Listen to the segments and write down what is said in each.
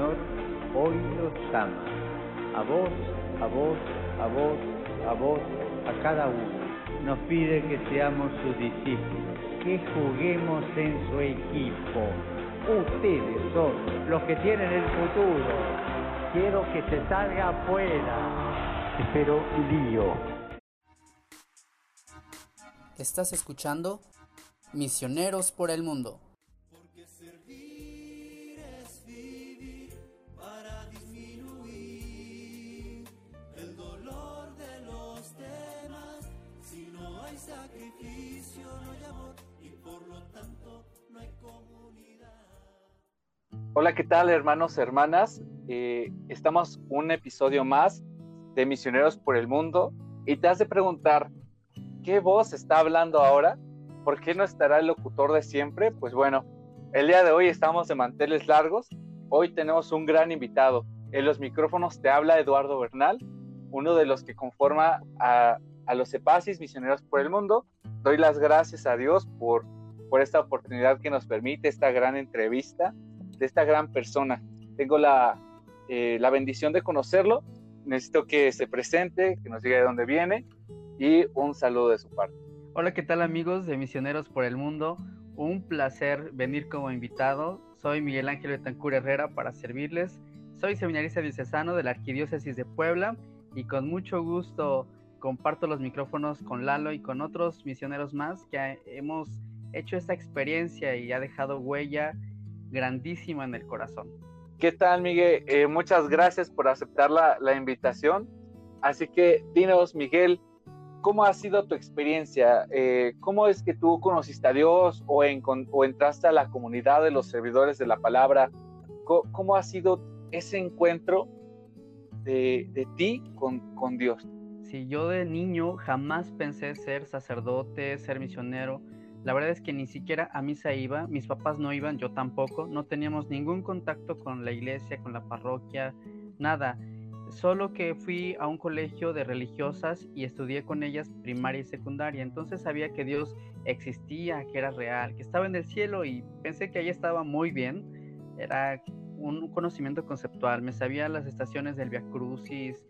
Señor hoy los ama. A vos, a vos, a vos, a vos, a cada uno. Nos pide que seamos sus discípulos, que juguemos en su equipo. Ustedes son los que tienen el futuro. Quiero que se salga afuera. Espero lío. Estás escuchando Misioneros por el Mundo. Hola, ¿qué tal hermanos, hermanas? Eh, estamos un episodio más de Misioneros por el Mundo y te has de preguntar, ¿qué voz está hablando ahora? ¿Por qué no estará el locutor de siempre? Pues bueno, el día de hoy estamos de manteles largos. Hoy tenemos un gran invitado. En los micrófonos te habla Eduardo Bernal, uno de los que conforma a, los EPASIS Misioneros por el Mundo. Doy las gracias a Dios por, por esta oportunidad que nos permite esta gran entrevista de esta gran persona. Tengo la, eh, la bendición de conocerlo. Necesito que se presente, que nos diga de dónde viene y un saludo de su parte. Hola, ¿qué tal amigos de Misioneros por el Mundo? Un placer venir como invitado. Soy Miguel Ángel Betancur Herrera para servirles. Soy seminarista diocesano de la Arquidiócesis de Puebla y con mucho gusto comparto los micrófonos con Lalo y con otros misioneros más que hemos hecho esta experiencia y ha dejado huella grandísima en el corazón. ¿Qué tal, Miguel? Eh, muchas gracias por aceptar la, la, invitación. Así que dinos, Miguel, ¿cómo ha sido tu experiencia? Eh, ¿Cómo es que tú conociste a Dios o, en, o, entraste a la comunidad de los servidores de la palabra? ¿Cómo, cómo ha sido ese encuentro de, de ti con, con Dios? Sí, yo de niño jamás pensé ser sacerdote, ser misionero la verdad es que ni siquiera a misa iba, mis papás no iban, yo tampoco, no teníamos ningún contacto con la iglesia, con la parroquia, nada. Solo que fui a un colegio de religiosas y estudié con ellas primaria y secundaria. Entonces sabía que Dios existía, que era real, que estaba en el cielo y pensé que ahí estaba muy bien. Era un conocimiento conceptual. Me sabía las estaciones del Via Crucis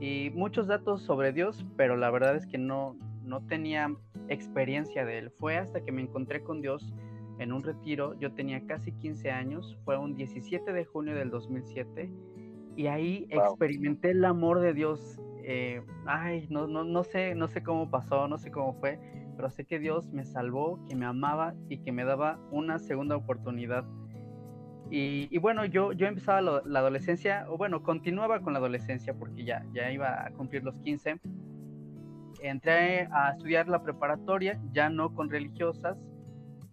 y muchos datos sobre Dios, pero la verdad es que no, no tenía experiencia de él. Fue hasta que me encontré con Dios en un retiro, yo tenía casi 15 años, fue un 17 de junio del 2007, y ahí experimenté el amor de Dios. Eh, ay, no, no, no, sé, no sé cómo pasó, no sé cómo fue, pero sé que Dios me salvó, que me amaba y que me daba una segunda oportunidad. Y, bueno, yo, yo empezaba la, adolescencia, o bueno, continuaba con la adolescencia porque ya, ya iba a cumplir los 15 entré a estudiar la preparatoria, ya no con religiosas,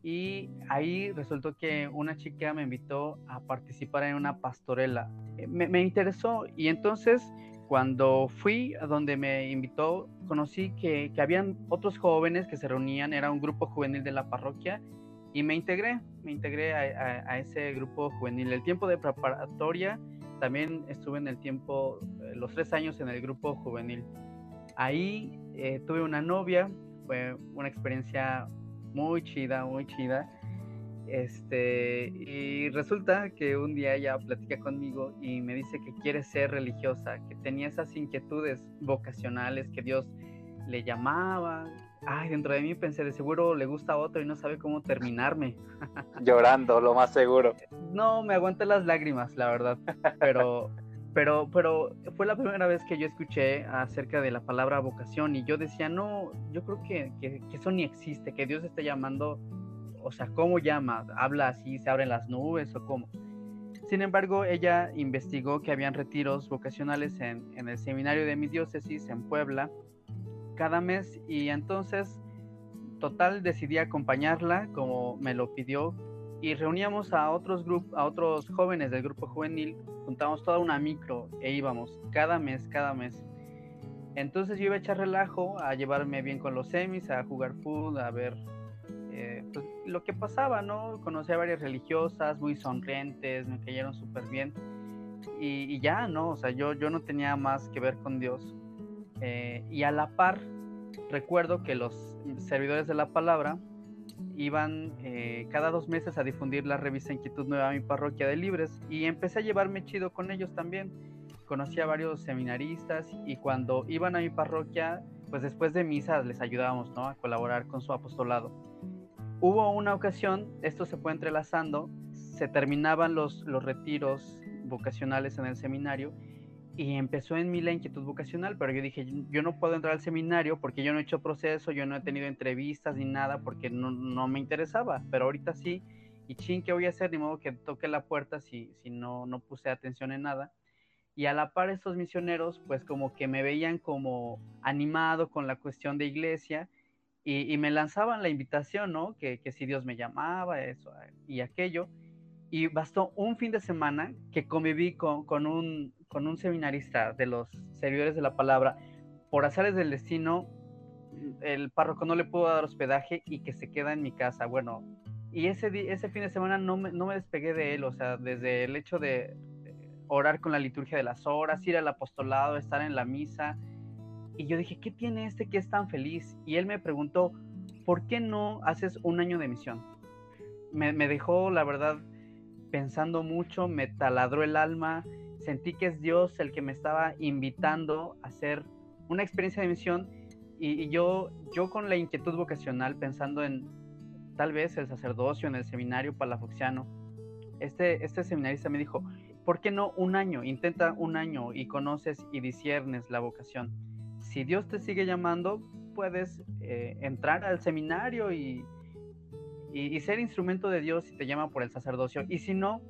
y ahí resultó que una chica me invitó a participar en una pastorela. Eh, me, interesó y entonces cuando fui a donde me invitó, conocí que, que, habían otros jóvenes que se reunían, era un grupo juvenil de la parroquia y me integré, me integré a, a, ese grupo juvenil. El tiempo de preparatoria también estuve en el tiempo, eh, los tres años en el grupo juvenil. Ahí eh, tuve una novia, fue una experiencia muy chida, muy chida. Este, y resulta que un día ella platica conmigo y me dice que quiere ser religiosa, que tenía esas inquietudes vocacionales que Dios le llamaba. Ay, dentro de mí pensé, de seguro le gusta a otro y no sabe cómo terminarme. Llorando, lo más seguro. No, me aguanté las lágrimas, la verdad. Pero, pero, pero fue la primera vez que yo escuché acerca de la palabra vocación y yo decía, no, yo creo que, que, eso ni existe, que Dios está llamando, o sea, ¿cómo llama? ¿Habla así, se abren las nubes o cómo? Sin embargo, ella investigó que habían retiros vocacionales en, en el seminario de mi diócesis en Puebla cada mes y entonces, total, decidí acompañarla como me lo pidió y reuníamos a otros grupos, a otros jóvenes del grupo juvenil, juntábamos toda una micro e íbamos cada mes, cada mes. Entonces yo iba a echar relajo, a llevarme bien con los semis, a jugar fútbol, a ver eh, pues, lo que pasaba, ¿no? Conocí a varias religiosas muy sonrientes, me cayeron súper bien. Y, ya, ¿no? O sea, yo, yo no tenía más que ver con Dios. Eh, y a la par, recuerdo que los servidores de la palabra iban eh, cada dos meses a difundir la revista Inquietud Nueva a mi parroquia de Libres y empecé a llevarme chido con ellos también. Conocí a varios seminaristas y cuando iban a mi parroquia, pues después de misa les ayudábamos ¿no? a colaborar con su apostolado. Hubo una ocasión, esto se fue entrelazando, se terminaban los, los retiros vocacionales en el seminario y empezó en mí la inquietud vocacional, pero yo dije, yo no puedo entrar al seminario porque yo no he hecho proceso, yo no he tenido entrevistas ni nada porque no, no me interesaba, pero ahorita sí, y ching, ¿qué voy a hacer? Ni modo que toque la puerta si, si no, no puse atención en nada. Y a la par estos misioneros, pues como que me veían como animado con la cuestión de iglesia y, y me lanzaban la invitación, ¿no? Que, que si Dios me llamaba, eso y aquello. Y bastó un fin de semana que conviví con, con un, con un seminarista de los servidores de la palabra, por azares del destino, el párroco no le pudo dar hospedaje y que se queda en mi casa. Bueno, y ese, ese fin de semana no me, no me despegué de él, o sea, desde el hecho de orar con la liturgia de las horas, ir al apostolado, estar en la misa. Y yo dije, ¿qué tiene este que es tan feliz? Y él me preguntó, ¿por qué no haces un año de misión? Me, me dejó, la verdad, pensando mucho, me taladró el alma sentí que es Dios el que me estaba invitando a hacer una experiencia de misión y, yo, yo con la inquietud vocacional pensando en tal vez el sacerdocio en el seminario palafoxiano, este, este seminarista me dijo, ¿por qué no un año? Intenta un año y conoces y disiernes la vocación. Si Dios te sigue llamando, puedes eh, entrar al seminario y, y, y ser instrumento de Dios si te llama por el sacerdocio. Y si no,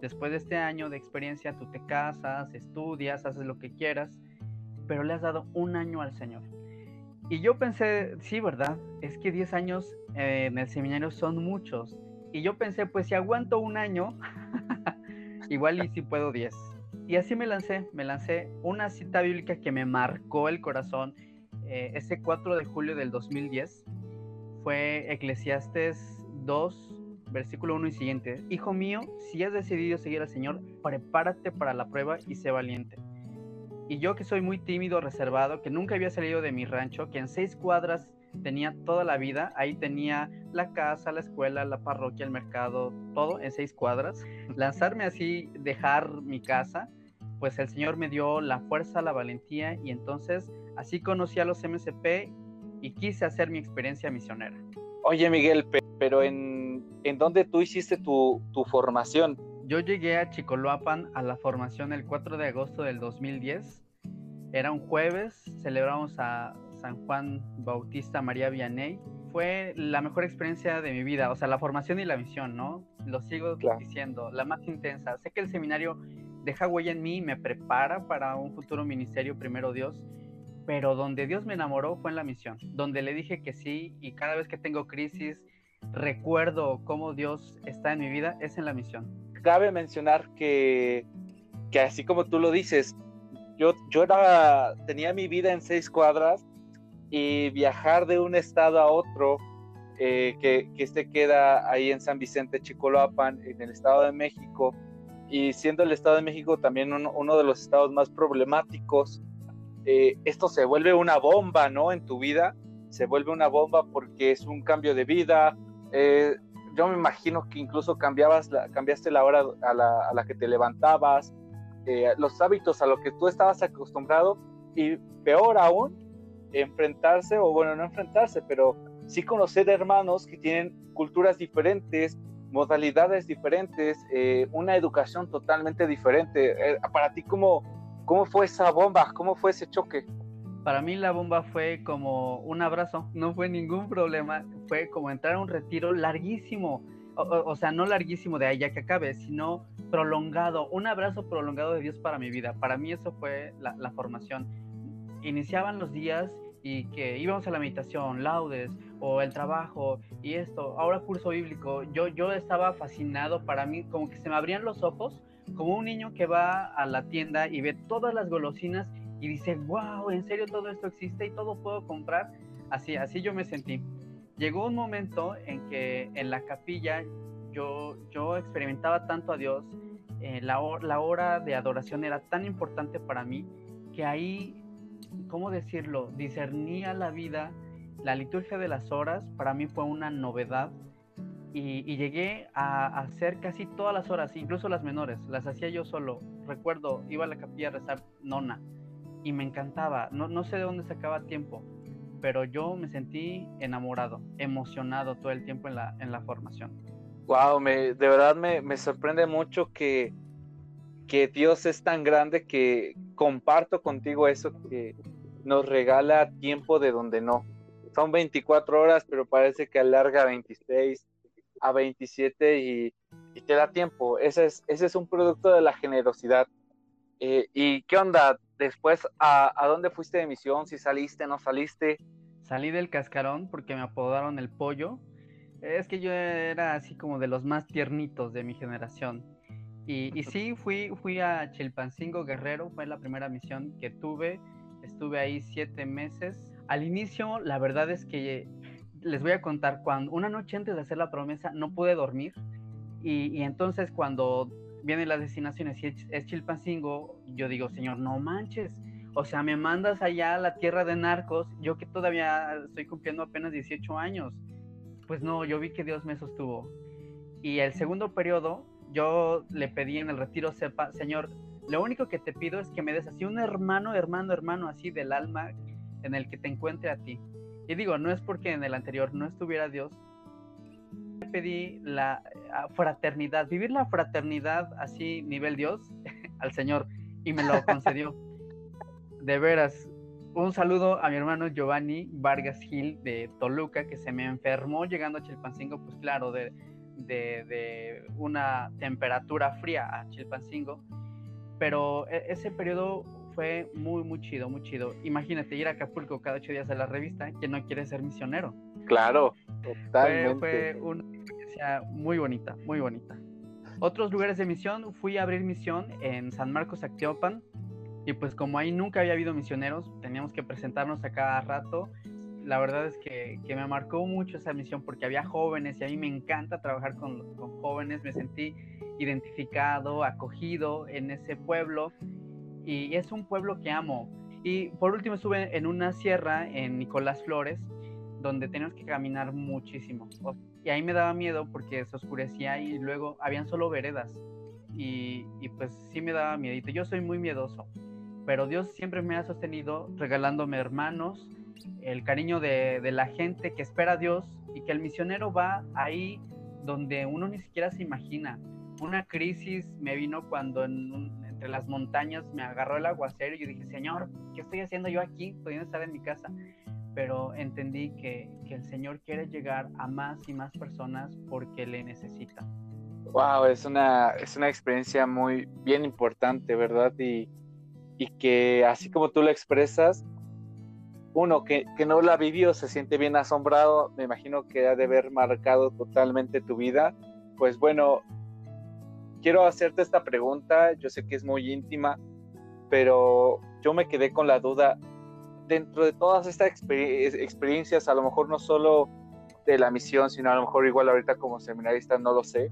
después de este año de experiencia, tú te casas, estudias, haces lo que quieras, pero le has dado un año al Señor. Y yo pensé, sí, ¿verdad? Es que 10 años eh, en el seminario son muchos. Y yo pensé, pues si aguanto un año, igual y si puedo 10. Y así me lancé, me lancé una cita bíblica que me marcó el corazón eh, ese 4 de julio del 2010. Fue Eclesiastes 2, versículo 1 y siguiente. Hijo mío, si has decidido seguir al Señor, prepárate para la prueba y sé valiente. Y yo que soy muy tímido, reservado, que nunca había salido de mi rancho, que en seis cuadras tenía toda la vida, ahí tenía la casa, la escuela, la parroquia, el mercado, todo en seis cuadras. Lanzarme así, dejar mi casa, pues el Señor me dio la fuerza, la valentía y entonces así conocí a los MCP y quise hacer mi experiencia misionera. Oye Miguel, pero en ¿en dónde tú hiciste tu, formación? Yo llegué a Chicoloapan a la formación el 4 de agosto del 2010. Era un jueves, celebramos a San Juan Bautista María Vianney. Fue la mejor experiencia de mi vida, o sea, la formación y la misión, ¿no? Lo sigo diciendo, la más intensa. Sé que el seminario deja huella en mí y me prepara para un futuro ministerio, primero Dios, pero donde Dios me enamoró fue en la misión, donde le dije que sí y cada vez que tengo crisis, recuerdo cómo Dios está en mi vida es en la misión. Cabe mencionar que, que así como tú lo dices, yo, yo era, tenía mi vida en seis cuadras y viajar de un estado a otro, eh, que, que este queda ahí en San Vicente Chicoloapan, en el Estado de México, y siendo el Estado de México también uno, de los estados más problemáticos, eh, esto se vuelve una bomba, ¿no? En tu vida, se vuelve una bomba porque es un cambio de vida, eh, yo me imagino que incluso cambiabas la, cambiaste la hora a la, que te levantabas, eh, los hábitos a los que tú estabas acostumbrado y peor aún, enfrentarse, o bueno, no enfrentarse, pero sí conocer hermanos que tienen culturas diferentes, modalidades diferentes, eh, una educación totalmente diferente. para ti, ¿cómo, ¿cómo fue esa bomba? ¿Cómo fue ese choque? Para mí la bomba fue como un abrazo, no fue ningún problema, fue como entrar a un retiro larguísimo, o, sea, no larguísimo de allá que acabe, sino prolongado, un abrazo prolongado de Dios para mi vida. Para mí eso fue la, formación. Iniciaban los días y que íbamos a la meditación, laudes o el trabajo y esto, ahora curso bíblico, yo, yo estaba fascinado para mí, como que se me abrían los ojos, como un niño que va a la tienda y ve todas las golosinas y dice, wow, en serio todo esto existe y todo puedo comprar. Así, así yo me sentí. Llegó un momento en que en la capilla yo, yo experimentaba tanto a Dios, eh, la, la hora de adoración era tan importante para mí que ahí, ¿cómo decirlo? Discernía la vida la liturgia de las horas para mí fue una novedad y, llegué a, hacer casi todas las horas, incluso las menores, las hacía yo solo. Recuerdo, iba a la capilla a rezar nona y me encantaba, no, no sé de dónde sacaba tiempo, pero yo me sentí enamorado, emocionado todo el tiempo en la, en la formación. Wow, me, de verdad me, me sorprende mucho que, que Dios es tan grande que comparto contigo eso que nos regala tiempo de donde no. Son 24 horas, pero parece que alarga 26 a 27 y, te da tiempo. Ese es, ese es un producto de la generosidad. Eh, ¿Y qué onda? Después, ¿a, ¿a dónde fuiste de misión? ¿Si saliste, no saliste? Salí del cascarón porque me apodaron el pollo. Es que yo era así como de los más tiernitos de mi generación. Y, y sí, fui, fui a Chilpancingo Guerrero, fue la primera misión que tuve. Estuve ahí siete meses. Al inicio, la verdad es que les voy a contar, cuando una noche antes de hacer la promesa no pude dormir y, entonces cuando vienen las destinaciones y es, Chilpancingo, yo digo, Señor, no manches, o sea, me mandas allá a la tierra de narcos, yo que todavía estoy cumpliendo apenas 18 años. Pues no, yo vi que Dios me sostuvo. Y el segundo periodo, yo le pedí en el retiro sepa, Señor, lo único que te pido es que me des así un hermano, hermano, hermano, así del alma en el que te encuentre a ti. Y digo, no es porque en el anterior no estuviera Dios. Pedí la fraternidad, vivir la fraternidad así, nivel Dios, al Señor, y me lo concedió. De veras, un saludo a mi hermano Giovanni Vargas Gil de Toluca, que se me enfermó llegando a Chilpancingo, pues claro, de, de, de una temperatura fría a Chilpancingo. Pero e, ese periodo fue muy, muy chido, muy chido. Imagínate ir a Acapulco cada ocho días a la revista, que no quiere ser misionero. Claro, totalmente. Fue, una experiencia muy bonita, muy bonita. Otros lugares de misión, fui a abrir misión en San Marcos, Acteopan, y pues como ahí nunca había habido misioneros, teníamos que presentarnos a cada rato. La verdad es que, que me marcó mucho esa misión porque había jóvenes y a mí me encanta trabajar con, con jóvenes, me sentí identificado, acogido en ese pueblo y es un pueblo que amo. Y por último estuve en una sierra en Nicolás Flores, donde teníamos que caminar muchísimo. Y ahí me daba miedo porque se oscurecía y luego habían solo veredas. Y, y pues sí me daba miedo. Yo soy muy miedoso, pero Dios siempre me ha sostenido regalándome hermanos, el cariño de, de la gente que espera a Dios y que el misionero va ahí donde uno ni siquiera se imagina. Una crisis me vino cuando entre las montañas me agarró el aguacero y yo dije, Señor, ¿qué estoy haciendo yo aquí? Pudiendo estar en mi casa. Pero entendí que, que el Señor quiere llegar a más y más personas porque le necesita. Wow, es una, es una experiencia muy bien importante, ¿verdad? Y, y que así como tú lo expresas, uno que, que, no la vivió se siente bien asombrado, me imagino que ha de haber marcado totalmente tu vida. Pues bueno, quiero hacerte esta pregunta, yo sé que es muy íntima, pero yo me quedé con la duda, dentro de todas estas experiencias, a lo mejor no solo de la misión, sino a lo mejor igual ahorita como seminarista, no lo sé,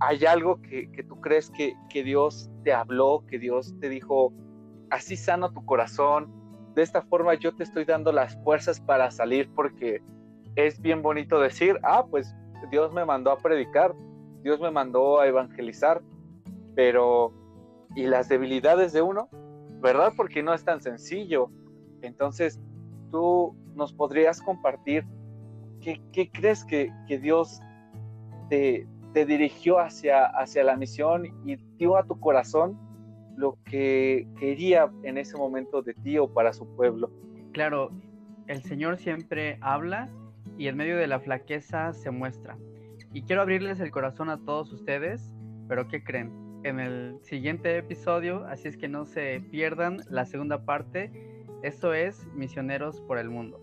¿hay algo que, tú crees que Dios te habló, que Dios te dijo, así sano tu corazón, de esta forma yo te estoy dando las fuerzas para salir porque es bien bonito decir, ah, pues Dios me mandó a predicar, Dios me mandó a evangelizar, pero ¿y las debilidades de uno? ¿Verdad? Porque no es tan sencillo. Entonces, tú nos podrías compartir qué, crees que, Dios te, dirigió hacia, hacia la misión y dio a tu corazón lo que quería en ese momento de ti o para su pueblo. Claro, el Señor siempre habla y en medio de la flaqueza se muestra. Y quiero abrirles el corazón a todos ustedes, pero ¿qué creen? En el siguiente episodio, así es que no se pierdan la segunda parte. Esto es Misioneros por el Mundo.